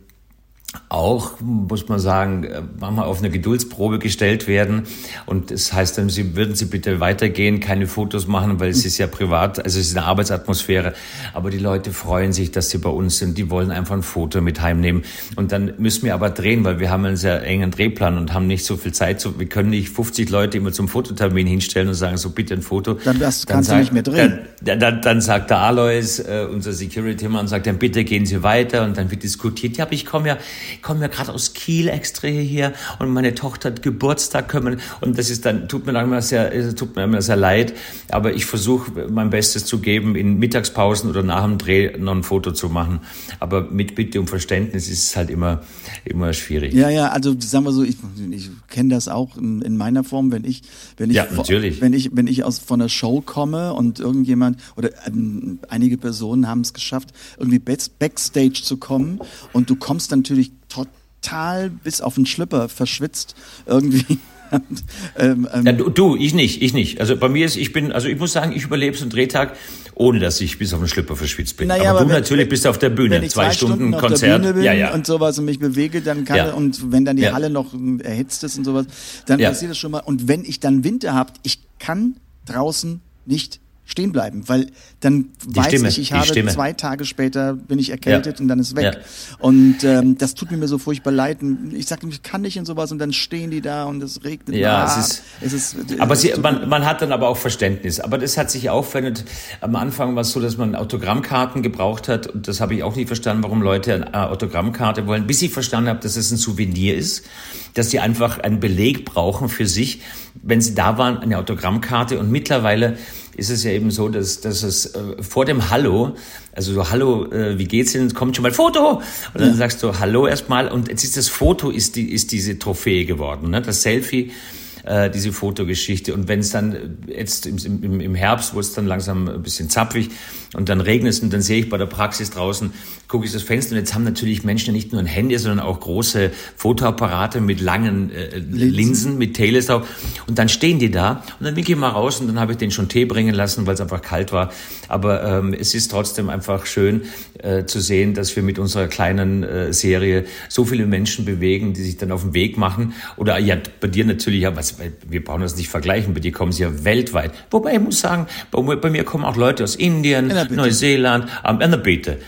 auch, muss man sagen, äh, manchmal auf eine Geduldsprobe gestellt werden. Und das heißt dann, Sie würden Sie bitte weitergehen, keine Fotos machen, weil es ist ja privat, also es ist eine Arbeitsatmosphäre. Aber die Leute freuen sich, dass sie bei uns sind. Die wollen einfach ein Foto mit heimnehmen. Und dann müssen wir aber drehen, weil wir haben einen sehr engen Drehplan und haben nicht so viel Zeit. So, wir können nicht 50 Leute immer zum Fototermin hinstellen und sagen, so bitte ein Foto. Dann das kannst du nicht mehr drehen. Dann, dann, dann sagt der Alois, äh, unser Security-Mann, sagt dann, bitte gehen Sie weiter. Und dann wird diskutiert, ja, aber ich komme ja, ich komme ja gerade aus Kiel extra hierher und meine Tochter hat Geburtstag können. Und das ist dann, tut mir dann immer sehr, es tut mir immer sehr leid. Aber ich versuche mein Bestes zu geben, in Mittagspausen oder nach dem Dreh noch ein Foto zu machen. Aber mit Bitte um Verständnis ist es halt immer, immer schwierig. Ja, ja, also sagen wir so, ich, ich kenne das auch in, in meiner Form, wenn ich, wenn ich, Ja, wenn ich, wenn ich aus von der Show komme und irgendjemand oder ähm, einige Personen haben es geschafft, irgendwie back- backstage zu kommen und du kommst dann natürlich total bis auf den Schlüpper verschwitzt irgendwie. Ähm, ähm, Ja, du, du, ich nicht, ich nicht. Also bei mir ist, ich bin, also ich muss sagen, ich überlebe so einen Drehtag, ohne dass ich bis auf den Schlipper verschwitzt bin. Naja, aber, aber du wenn- natürlich bist auf der Bühne, wenn ich zwei, Stunden, auf Konzert. der Bühne bin ja, ja. und sowas und mich bewege, dann kann Ja. und wenn dann die Ja. Halle noch erhitzt ist und sowas, dann passiert das schon mal. Und wenn ich dann Winter habe, ich kann draußen nicht stehen bleiben, weil dann weiß Stimme, ich, ich die habe Stimme. zwei Tage später bin ich erkältet Ja. und dann ist weg. Ja. Und ähm, das tut mir so furchtbar leid. Und Ich sage, ich kann nicht und sowas und dann stehen die da und es regnet. Ja, Ah, es ist- es ist Aber es sie, man, man hat dann aber auch Verständnis. Aber das hat sich auch verändert. Am Anfang war es so, dass man Autogrammkarten gebraucht hat. Und das habe ich auch nicht verstanden, warum Leute eine äh, Autogrammkarte wollen. Bis ich verstanden habe, dass es ein Souvenir ist. Dass sie einfach einen Beleg brauchen für sich, wenn sie da waren, eine Autogrammkarte. Und mittlerweile ist es ja eben so, dass, dass es äh, vor dem Hallo, also so Hallo, äh, wie geht's Ihnen? Kommt schon mal Foto. Und dann sagst du Hallo erstmal. Und jetzt ist das Foto ist die ist diese Trophäe geworden, ne? Das Selfie äh, diese Fotogeschichte. Und wenn es dann äh, jetzt im, im, im Herbst, wo es dann langsam ein bisschen zapfig und dann regnet es und dann sehe ich bei der Praxis draußen, gucke ich das Fenster und jetzt haben natürlich Menschen nicht nur ein Handy, sondern auch große Fotoapparate mit langen äh, Linsen. mit Telescope und dann stehen die da und dann winke ich mal raus und dann habe ich den schon Tee bringen lassen, weil es einfach kalt war. Aber ähm, es ist trotzdem einfach schön äh, zu sehen, dass wir mit unserer kleinen äh, Serie so viele Menschen bewegen, die sich dann auf den Weg machen. Oder ja, bei dir natürlich, ja, was, wir brauchen das nicht vergleichen, bei dir kommen sie ja weltweit. Wobei ich muss sagen, bei, mir- bei mir kommen auch Leute aus Indien, bitte. Neuseeland, ähm, bitte.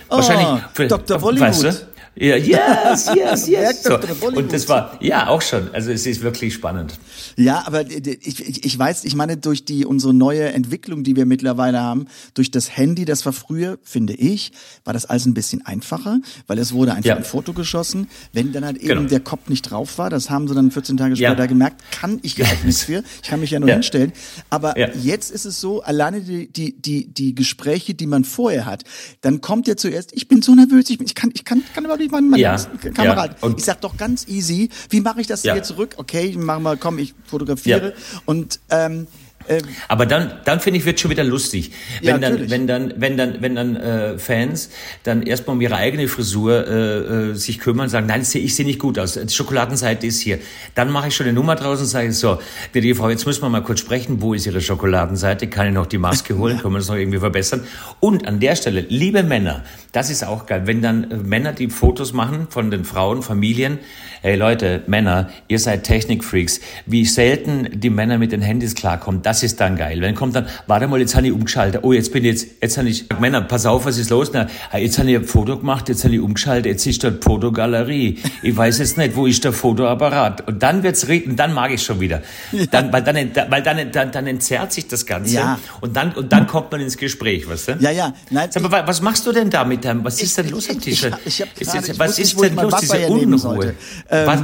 Dr. Bollywood. Weißt du? Ja, yes, yes, yes. So. Und das war, ja, auch schon. Also es ist wirklich spannend. Ja, aber ich, ich, weiß, ich meine, durch die unsere neue Entwicklung, die wir mittlerweile haben, durch das Handy, das war früher, finde ich, war das alles ein bisschen einfacher, weil es wurde einfach Ja. ein Foto geschossen. Wenn dann halt eben Genau. der Kopf nicht drauf war, das haben sie dann 14 Tage Ja. später gemerkt, kann ich ja auch nichts für. Ich kann mich ja nur Ja. hinstellen. Aber Ja. jetzt ist es so, alleine die, die, die, die Gespräche, die man vorher hat, dann kommt ja zuerst, ich bin so nervös, ich, bin, ich kann, ich kann, kann überhaupt nicht, mein, mein Ja. Kamerad. Ja. Und- ich sag doch ganz easy, wie mache ich das Ja. hier zurück? Okay, machen wir, komm, ich fotografiere. Ja. Und ähm, Ähm, Aber dann, dann finde ich, wird schon wieder lustig. Wenn Ja, dann, wenn dann, wenn dann, wenn dann äh, Fans dann erstmal um ihre eigene Frisur äh, äh, sich kümmern und sagen, nein, ich sehe ich seh nicht gut aus. Die Schokoladenseite ist hier. Dann mache ich schon eine Nummer draus und sage so, die Frau, jetzt müssen wir mal kurz sprechen. Wo ist Ihre Schokoladenseite? Kann ich noch die Maske holen? Können wir das noch irgendwie verbessern? Und an der Stelle, liebe Männer, das ist auch geil, wenn dann äh, Männer die Fotos machen von den Frauen, Familien. Hey Leute, Männer, ihr seid Technikfreaks. Wie selten die Männer mit den Handys klarkommen, das ist dann geil. Wenn kommt dann, warte mal, jetzt habe ich umgeschaltet. Oh, jetzt bin ich jetzt, jetzt habe ich, Männer, pass auf, was ist los? Na, ah, jetzt habe ich ein Foto gemacht, jetzt habe ich umgeschaltet, jetzt ist dort Fotogalerie. Ich weiß jetzt nicht, wo ist der Fotoapparat? Und dann wird's reden, dann mag ich schon wieder. Dann, weil dann, weil dann, dann, dann entzerrt sich das Ganze. Ja. Und dann, und dann kommt man ins Gespräch, weißt du? Ja, ja. Nein, Sag mal, wa- was machst du denn da mit deinem, was ist denn los am Tisch? Ich, ich, ich hab Ist jetzt- ich was ist nicht, denn los, diese Unruhe? Ähm, Was?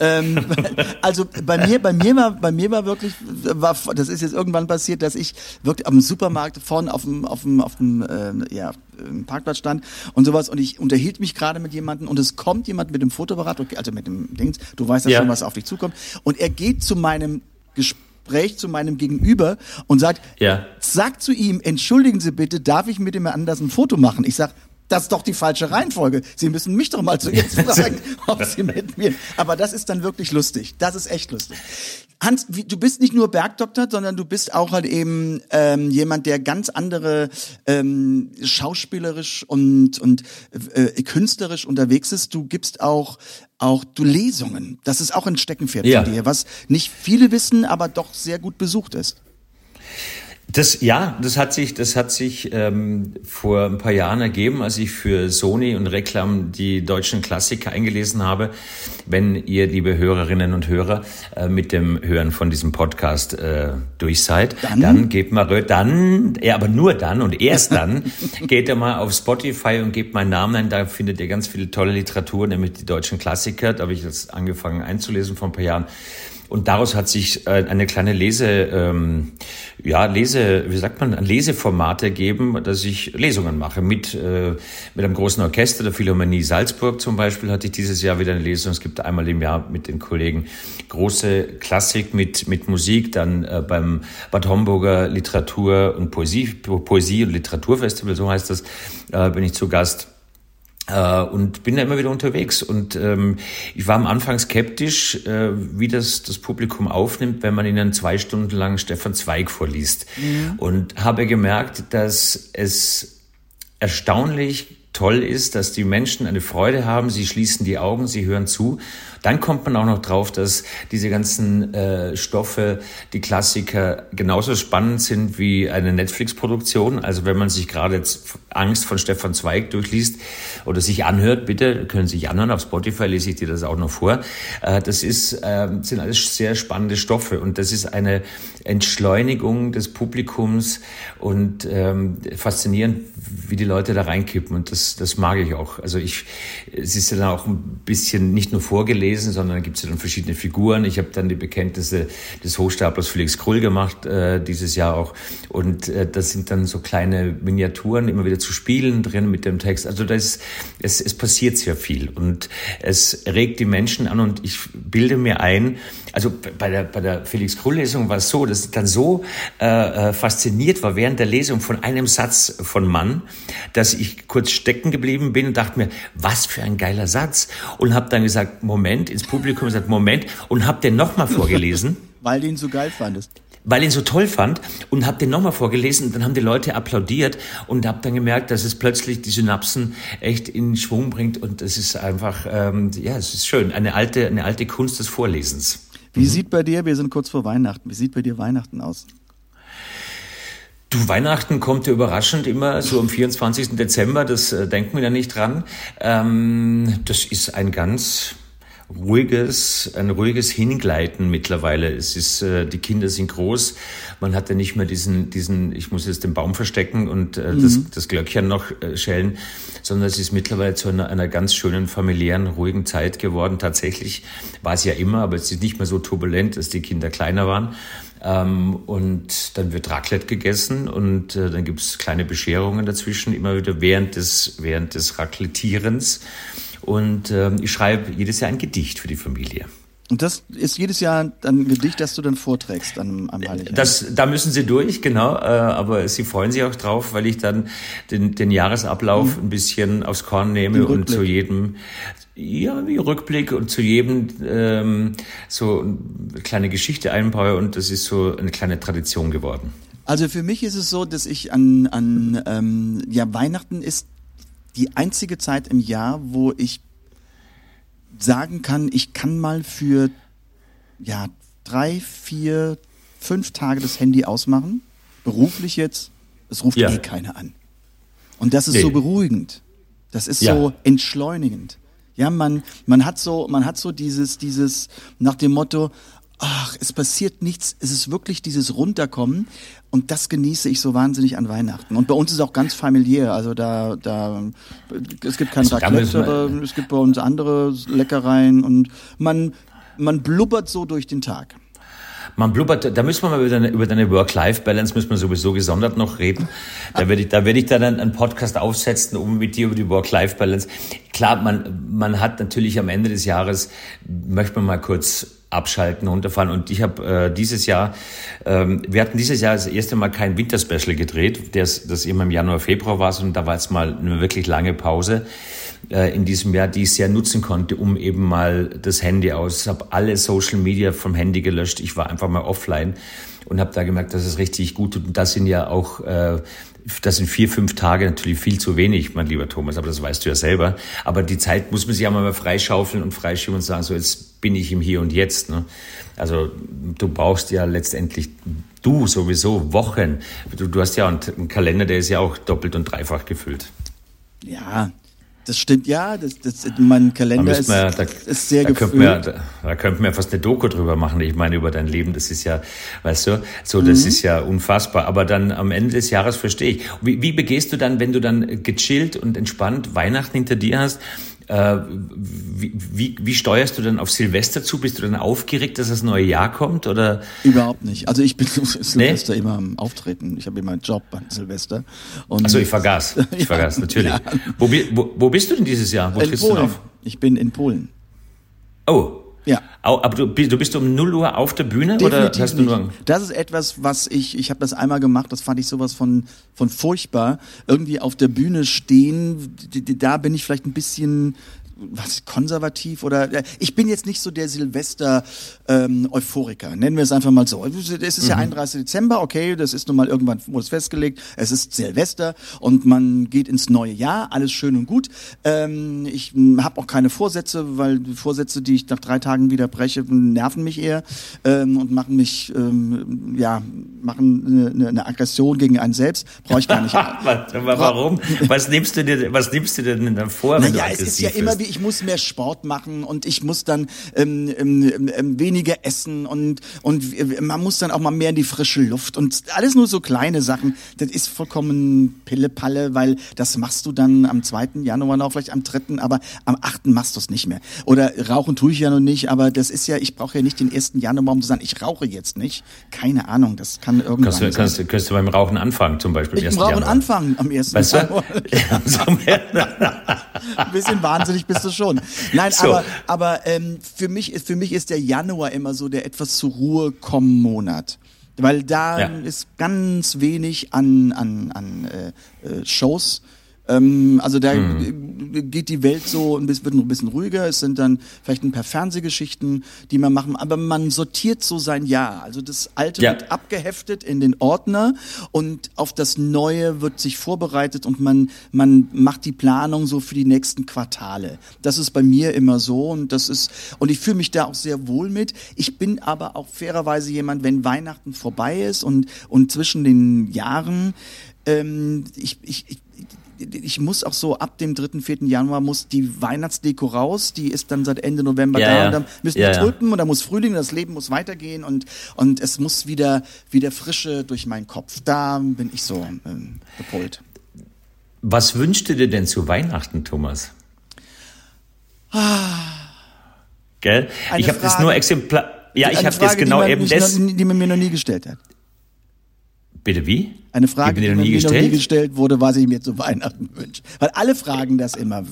ähm, also bei mir, bei mir war, bei mir war wirklich, war, das ist jetzt irgendwann passiert, dass ich wirklich am Supermarkt vorne auf dem, auf dem, auf dem, ähm, ja, Parkplatz stand und sowas und ich unterhielt mich gerade mit jemandem und es kommt jemand mit dem Fotoapparat, also mit dem Dings, du weißt ja Ja. schon, was auf dich zukommt und er geht zu meinem Gespräch zu meinem Gegenüber und sagt, Ja. sag zu ihm, entschuldigen Sie bitte, darf ich mit dem anders ein Foto machen? Ich sag, das ist doch die falsche Reihenfolge. Sie müssen mich doch mal zuerst fragen, ob Sie mit mir. Aber das ist dann wirklich lustig. Das ist echt lustig. Hans, du bist nicht nur Bergdoktor, sondern du bist auch halt eben ähm, jemand, der ganz andere ähm, schauspielerisch und und äh, künstlerisch unterwegs ist. Du gibst auch auch du Lesungen. Das ist auch ein Steckenpferd Ja. von dir, was nicht viele wissen, aber doch sehr gut besucht ist. Das, ja, das hat sich, das hat sich ähm, vor ein paar Jahren ergeben, als ich für Sony und Reklam die deutschen Klassiker eingelesen habe. Wenn ihr, liebe Hörerinnen und Hörer, äh, mit dem Hören von diesem Podcast äh, durch seid, dann, gebt mal, dann, ja, aber nur dann und erst dann geht ihr mal auf Spotify und gebt meinen Namen ein. Da findet ihr ganz viele tolle Literatur, nämlich die deutschen Klassiker. Da habe ich jetzt angefangen einzulesen vor ein paar Jahren. Und daraus hat sich äh, eine kleine Lese, ähm, ja, Lese, wie sagt man, ein Leseformat ergeben, dass ich Lesungen mache mit, äh, mit einem großen Orchester, der Philharmonie Salzburg zum Beispiel, hatte ich dieses Jahr wieder eine Lesung. Es gibt einmal im Jahr mit den Kollegen große Klassik mit, mit Musik, dann äh, beim Bad Homburger Literatur und Poesie, Poesie und Literaturfestival, so heißt das, äh, bin ich zu Gast. Äh, und bin da immer wieder unterwegs. Und ähm, ich war am Anfang skeptisch, äh, wie das das Publikum aufnimmt, wenn man ihnen zwei Stunden lang Stefan Zweig vorliest. Und habe gemerkt, dass es erstaunlich toll ist, dass die Menschen eine Freude haben, sie schließen die Augen, sie hören zu. Dann kommt man auch noch drauf, dass diese ganzen äh, Stoffe, die Klassiker, genauso spannend sind wie eine Netflix-Produktion. Also wenn man sich gerade jetzt Angst von Stefan Zweig durchliest oder sich anhört, bitte können Sie sich anhören. Auf Spotify lese ich dir das auch noch vor. Äh, das ist, äh, sind alles sehr spannende Stoffe und das ist eine Entschleunigung des Publikums und ähm, faszinierend, wie die Leute da reinkippen und das, das mag ich auch. Also ich, es ist ja auch ein bisschen nicht nur vorgelesen, sondern gibt es ja dann verschiedene Figuren. Ich habe dann die Bekenntnisse des Hochstaplers Felix Krull gemacht äh, dieses Jahr auch und äh, das sind dann so kleine Miniaturen immer wieder zu spielen drin mit dem Text. Also das, es, es passiert sehr viel und es regt die Menschen an und ich bilde mir ein, also bei der, bei der Felix Krull-Lesung war es so, dass ich dann so äh, äh, fasziniert war während der Lesung von einem Satz von Mann, dass ich kurz stecken geblieben bin und dachte mir, was für ein geiler Satz. Und habe dann gesagt, Moment, ins Publikum gesagt, Moment, und habe den nochmal vorgelesen Weil du ihn so geil fandest. weil ich ihn so toll fand und habe den nochmal vorgelesen und dann haben die Leute applaudiert und habe dann gemerkt, dass es plötzlich die Synapsen echt in Schwung bringt und es ist einfach, ähm, ja, es ist schön, eine alte, eine alte Kunst des Vorlesens. Wie sieht bei dir, wir sind kurz vor Weihnachten, wie sieht bei dir Weihnachten aus? Du, Weihnachten kommt ja überraschend immer so am 24. Dezember, das äh, denkt man ja nicht dran. Ähm, das ist ein ganz ruhiges, ein ruhiges Hingleiten mittlerweile. Es ist, äh, die Kinder sind groß, man hat ja nicht mehr diesen, diesen, ich muss jetzt den Baum verstecken und äh, das, das Glöckchen noch äh, schellen, sondern es ist mittlerweile zu einer, einer ganz schönen familiären, ruhigen Zeit geworden. Tatsächlich war es ja immer, aber es ist nicht mehr so turbulent, dass die Kinder kleiner waren. Ähm, und dann wird Raclette gegessen und äh, dann gibt's kleine Bescherungen dazwischen, immer wieder während des, während des Raclettierens. Und ähm, ich schreibe jedes Jahr ein Gedicht für die Familie. Und das ist jedes Jahr ein Gedicht, das du dann vorträgst am, am Heiligabend. Das, da müssen sie durch, genau. Äh, aber sie freuen sich auch drauf, weil ich dann den, den Jahresablauf mhm. ein bisschen aufs Korn nehme und zu jedem, ja, wie Rückblick und zu jedem ähm, so eine kleine Geschichte einbaue und das ist so eine kleine Tradition geworden. Also für mich ist es so, dass ich an, an ähm, ja, Weihnachten ist die einzige Zeit im Jahr, wo ich sagen kann, ich kann mal für ja drei, vier, fünf Tage das Handy ausmachen. Beruflich jetzt, es ruft ja. eh keiner an. Und das ist nee. so beruhigend. Das ist ja. so entschleunigend. Ja, man, man hat so, man hat so dieses, dieses nach dem Motto, ach, es passiert nichts, es ist wirklich dieses Runterkommen und das genieße ich so wahnsinnig an Weihnachten. Und bei uns ist es auch ganz familiär, also da, da, es gibt kein also Raclette, aber es gibt bei uns andere Leckereien und man, man blubbert so durch den Tag. Man blubbert, da müssen wir mal über deine, über deine Work-Life-Balance müssen wir sowieso gesondert noch reden. Da werde ich, da werde ich dann einen, Podcast aufsetzen, um mit dir über die Work-Life-Balance. Klar, man, man hat natürlich am Ende des Jahres, möchte man mal kurz abschalten, runterfahren. Und ich habe äh, dieses Jahr, ähm, wir hatten dieses Jahr das erste Mal kein Winterspecial gedreht, das, das immer im Januar, Februar war, sondern da war jetzt mal eine wirklich lange Pause in diesem Jahr, die ich sehr nutzen konnte, um eben mal das Handy aus. Ich habe alle Social Media vom Handy gelöscht. Ich war einfach mal offline und habe da gemerkt, dass es richtig gut tut. Und das sind ja auch äh, das sind vier, fünf Tage natürlich viel zu wenig, mein lieber Thomas, aber das weißt du ja selber. Aber die Zeit muss man sich ja mal freischaufeln und freischieben und sagen, so jetzt bin ich im Hier und Jetzt. Ne? Also du brauchst ja letztendlich, du sowieso Wochen. Du, du hast ja einen Kalender, der ist ja auch doppelt und dreifach gefüllt. Ja, das stimmt, ja. Das, das, mein Kalender ist, wir, da, ist sehr da gefüllt. Könnten wir, da, da könnten wir fast eine Doku drüber machen. Ich meine, über dein Leben, das ist ja, weißt du, so, das mhm. ist ja unfassbar. Aber dann am Ende des Jahres verstehe ich. Wie, wie begehst du dann, wenn du dann gechillt und entspannt Weihnachten hinter dir hast? Äh, wie, wie, wie steuerst du dann auf Silvester zu? Bist du dann aufgeregt, dass das neue Jahr kommt? Oder? Überhaupt nicht. Also ich bin Silvester nee? immer am Auftreten. Ich habe immer einen Job an Silvester. Also ich vergaß. Ich ja, vergaß, natürlich. Ja. Wo, wo, wo bist du denn dieses Jahr? Wo in trittst Polen. du auf? Ich bin in Polen. Oh, ja. Aber du, du bist um 0 Uhr auf der Bühne Definitiv oder hast du nur? Das ist etwas, was ich, ich habe das einmal gemacht, das fand ich sowas von, von furchtbar. Irgendwie auf der Bühne stehen, da bin ich vielleicht ein bisschen was konservativ oder äh, ich bin jetzt nicht so der Silvester ähm, Euphoriker, nennen wir es einfach mal so. Es ist mhm. ja 31. Dezember, okay, das ist nun mal irgendwann wurde es festgelegt. Es ist Silvester und man geht ins neue Jahr, alles schön und gut. Ähm, ich habe auch keine Vorsätze, weil die Vorsätze, die ich nach drei Tagen wieder breche, nerven mich eher ähm, und machen mich ähm, ja machen eine, eine Aggression gegen einen selbst. Brauche ich gar nicht. Warum? Was nimmst du dir was nimmst du denn dann vor, wenn naja, du aggressiv es ist ja immer wie ich muss mehr Sport machen und ich muss dann ähm, ähm, ähm, weniger essen und, und man muss dann auch mal mehr in die frische Luft und alles nur so kleine Sachen. Das ist vollkommen Pillepalle, weil das machst du dann am 2. Januar noch, vielleicht am 3., aber am 8. machst du es nicht mehr. Oder rauchen tue ich ja noch nicht, aber das ist ja, ich brauche ja nicht den 1. Januar, um zu sagen, ich rauche jetzt nicht. Keine Ahnung, das kann irgendwann kannst du, kannst, sein. Kannst du beim Rauchen anfangen, zum Beispiel am 1. Januar? Rauchen anfangen am 1. Weißt du? Januar. Ein bisschen wahnsinnig bist du schon. Nein, so. aber, aber ähm, für, mich, für mich ist der Januar immer so der etwas zur Ruhe kommen Monat. Weil da ja. ist ganz wenig an, an, an äh, äh Shows ähm, also da mhm. geht die Welt so ein bisschen, wird ein bisschen ruhiger. Es sind dann vielleicht ein paar Fernsehgeschichten, die man machen, aber man sortiert so sein Jahr. Also das Alte ja. wird abgeheftet in den Ordner und auf das Neue wird sich vorbereitet und man, man macht die Planung so für die nächsten Quartale. Das ist bei mir immer so und das ist, und ich fühle mich da auch sehr wohl mit. Ich bin aber auch fairerweise jemand, wenn Weihnachten vorbei ist und, und zwischen den Jahren, ähm, ich, ich, ich ich muss auch so ab dem 3., 4. Januar muss die Weihnachtsdeko raus, die ist dann seit Ende November ja, da ja. und dann müssen ja, wir drücken und dann muss Frühling, das Leben muss weitergehen und, und es muss wieder, wieder Frische durch meinen Kopf. Da bin ich so ähm, gepolt. Was wünschst du dir denn zu Weihnachten, Thomas? Ah, Gell? ich habe das nur exemplar. Ja, ich habe das genau die eben das. die man mir noch nie gestellt hat. Bitte wie? Eine Frage, Die die, mir noch nie mir noch nie gestellt? gestellt wurde, was ich mir zu Weihnachten wünsche. Weil alle fragen das immer.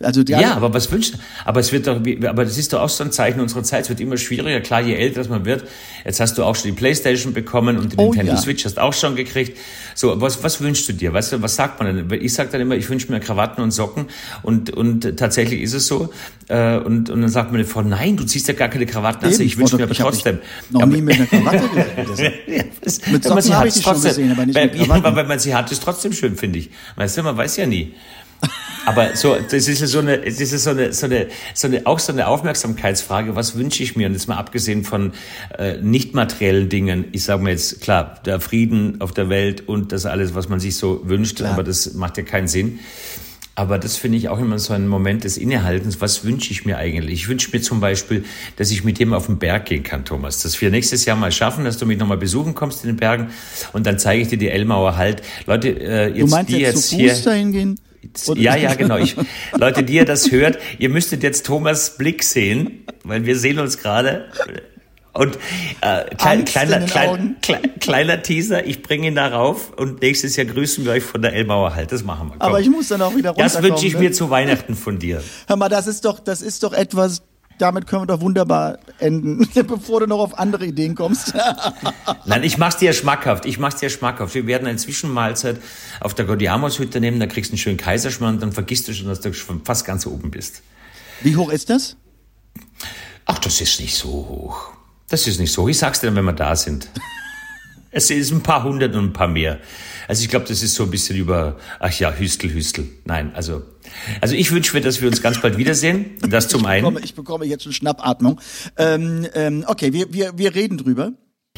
Also die Ja, aber was wünscht, aber es wird doch, aber das ist doch auch so ein Zeichen unserer Zeit. Es wird immer schwieriger. Klar, je älter man wird. Jetzt hast du auch schon die Playstation bekommen und die Oh, Nintendo ja. Switch hast auch schon gekriegt. So, was, was wünschst du dir? Weißt du, was sagt man denn? Ich sag dann immer, ich wünsche mir Krawatten und Socken und, und tatsächlich ist es so. Äh, Und, und dann sagt meine Frau, nein, du ziehst ja gar keine Krawatten. Also Eben, ich wünsche mir aber trotzdem. noch nie mit einer Krawatte gesehen. Mit Socken habe ich die schon trotzdem. gesehen, aber nicht weil, mit ja, aber wenn man sie hat, ist trotzdem schön, finde ich. Weißt du, man weiß ja nie. Aber so, das ist ja so eine, das ist ja so eine, so eine, so eine, auch so eine Aufmerksamkeitsfrage. Was wünsche ich mir? Und jetzt mal abgesehen von äh, nicht materiellen Dingen. Ich sage mir jetzt klar, der Frieden auf der Welt und das alles, was man sich so wünscht. Aber das macht ja keinen Sinn. Aber das finde ich auch immer so ein Moment des Innehaltens. Was wünsche ich mir eigentlich? Ich wünsche mir zum Beispiel, dass ich mit dem auf den Berg gehen kann, Thomas. Dass wir nächstes Jahr mal schaffen, dass du mich nochmal besuchen kommst in den Bergen und dann zeige ich dir die Elmauer halt. Leute, äh, jetzt, Du meinst die jetzt, jetzt zu hier. Fuß dahin gehen? Oder- Ja, ja, genau. Ich, Leute, die ihr das hört, ihr müsstet jetzt Thomas Blick sehen, weil wir sehen uns gerade. Und äh, klein, kleiner, klein, klein, kleiner Teaser, ich bringe ihn darauf und nächstes Jahr grüßen wir euch von der Elmauer halt. Das machen wir. Komm. Aber ich muss dann auch wieder das runterkommen. wünsche ich ne? mir zu Weihnachten von dir. Hör mal, das ist doch, das ist doch etwas, damit können wir doch wunderbar enden, bevor du noch auf andere Ideen kommst. Nein, ich mach's dir schmackhaft. Ich mach's dir schmackhaft. Wir werden eine Zwischenmahlzeit auf der Gaudiamus-Hütte nehmen, da kriegst du einen schönen Kaiserschmarrn, dann vergisst du schon, dass du schon fast ganz oben bist. Wie hoch ist das? Ach, das ist nicht so hoch. Das ist nicht so. Ich sag's dir dann, wenn wir da sind. Es ist ein paar hundert und ein paar mehr. Also ich glaube, das ist so ein bisschen über, ach ja, Hüstel, Hüstel. Nein, also, also ich wünsche mir, dass wir uns ganz bald wiedersehen. Das zum ich einen. Bekomme, ich bekomme jetzt schon Schnappatmung. Ähm, ähm, okay, wir, wir, wir reden drüber.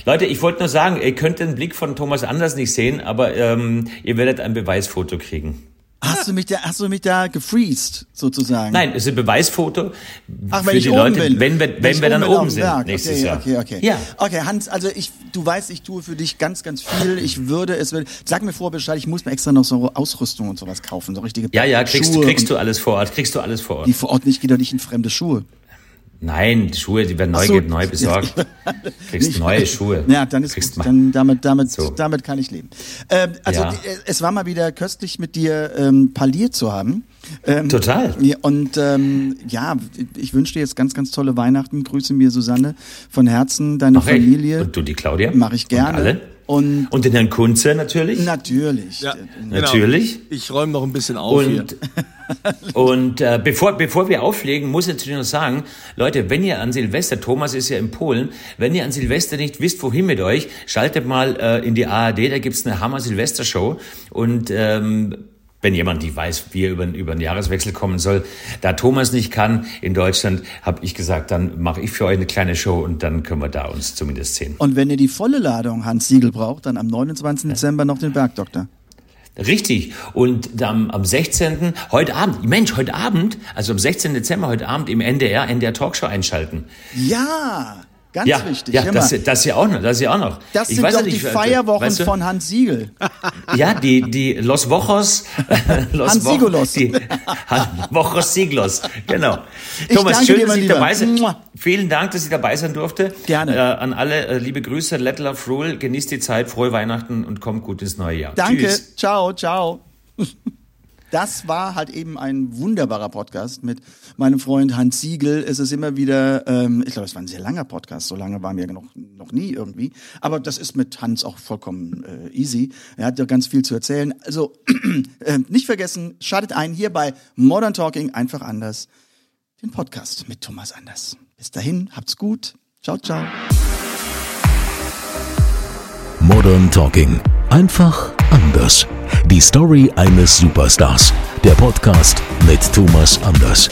Leute, ich wollte nur sagen, ihr könnt den Blick von Thomas Anders nicht sehen, aber ähm, ihr werdet ein Beweisfoto kriegen. Hast du mich da, hast du mich da gefreezed, sozusagen? Nein, es ist ein Beweisfoto Ach, für wenn ich die Leute, bin. wenn wir, wenn ich wir dann oben sind Berg. nächstes okay, Jahr. Okay, okay. Ja. Okay, Hans, also ich, du weißt, ich tue für dich ganz, ganz viel. Ich würde es, sag mir vor Bescheid, ich muss mir extra noch so Ausrüstung und sowas kaufen, so richtige Ja, ja, kriegst, Schuhe kriegst du alles vor Ort, kriegst du alles vor Ort. Die vor Ort nicht, geht doch nicht in fremde Schuhe. Nein, die Schuhe, die werden neu, so. neu besorgt. Kriegst Nicht- neue Schuhe. Ja, dann ist Kriegst gut. Dann damit, damit, So. damit kann ich leben. Ähm, also Ja. äh, es war mal wieder köstlich mit dir ähm, parliert zu haben. Ähm, Total. Und ähm, ja, ich wünsche dir jetzt ganz, ganz tolle Weihnachten. Grüße mir Susanne von Herzen, deine Mach ich. Familie. Und du die Claudia? Mache ich gerne. Und alle? Und Und den Herrn Kunze natürlich. natürlich. Ja, Natürlich. Genau. Ich räume noch ein bisschen auf hier. Und, und äh, bevor, bevor wir auflegen, muss ich natürlich noch sagen, Leute, wenn ihr an Silvester, Thomas ist ja in Polen, wenn ihr an Silvester nicht wisst, wohin mit euch, schaltet mal äh, in die ARD, da gibt's eine Hammer-Silvester-Show und ähm, wenn jemand nicht weiß, wie er über, über den Jahreswechsel kommen soll, da Thomas nicht kann in Deutschland, habe ich gesagt, dann mache ich für euch eine kleine Show und dann können wir da uns zumindest sehen. Und wenn ihr die volle Ladung Hans Siegel braucht, dann am 29. Dezember noch den Bergdoktor. Richtig. Und am, am 16. heute Abend, Mensch, heute Abend, also am 16. Dezember heute Abend im NDR, NDR Talkshow einschalten. Ja, ganz ja, wichtig. ja, das, das ja auch noch, das ja auch noch. das Ich sind weiß doch ja die nicht, äh, Feierwochen weißt du? von Hans Siegel. Ja, die, die Los Wochos. Los Hans Wo- Sigulos. Die Han- Wochos Siglos. Genau. Ich Thomas, danke schön, dir, dass ich Lieber. dabei sein. Vielen Dank, dass ich dabei sein durfte. Gerne. Äh, an alle äh, liebe Grüße, Let Love Rule, genießt die Zeit, frohe Weihnachten und kommt gut ins neue Jahr. Danke. Tschüss. Ciao, ciao. Das war halt eben ein wunderbarer Podcast mit meinem Freund Hans Siegel. Es ist immer wieder, ähm, ich glaube, es war ein sehr langer Podcast. So lange waren wir noch, noch nie irgendwie. Aber das ist mit Hans auch vollkommen äh, easy. Er hat ja ganz viel zu erzählen. Also äh, nicht vergessen, schaltet ein hier bei Modern Talking einfach anders. Den Podcast mit Thomas Anders. Bis dahin, habt's gut. Ciao, ciao. Modern Talking. Einfach anders. Die Story eines Superstars. Der Podcast mit Thomas Anders.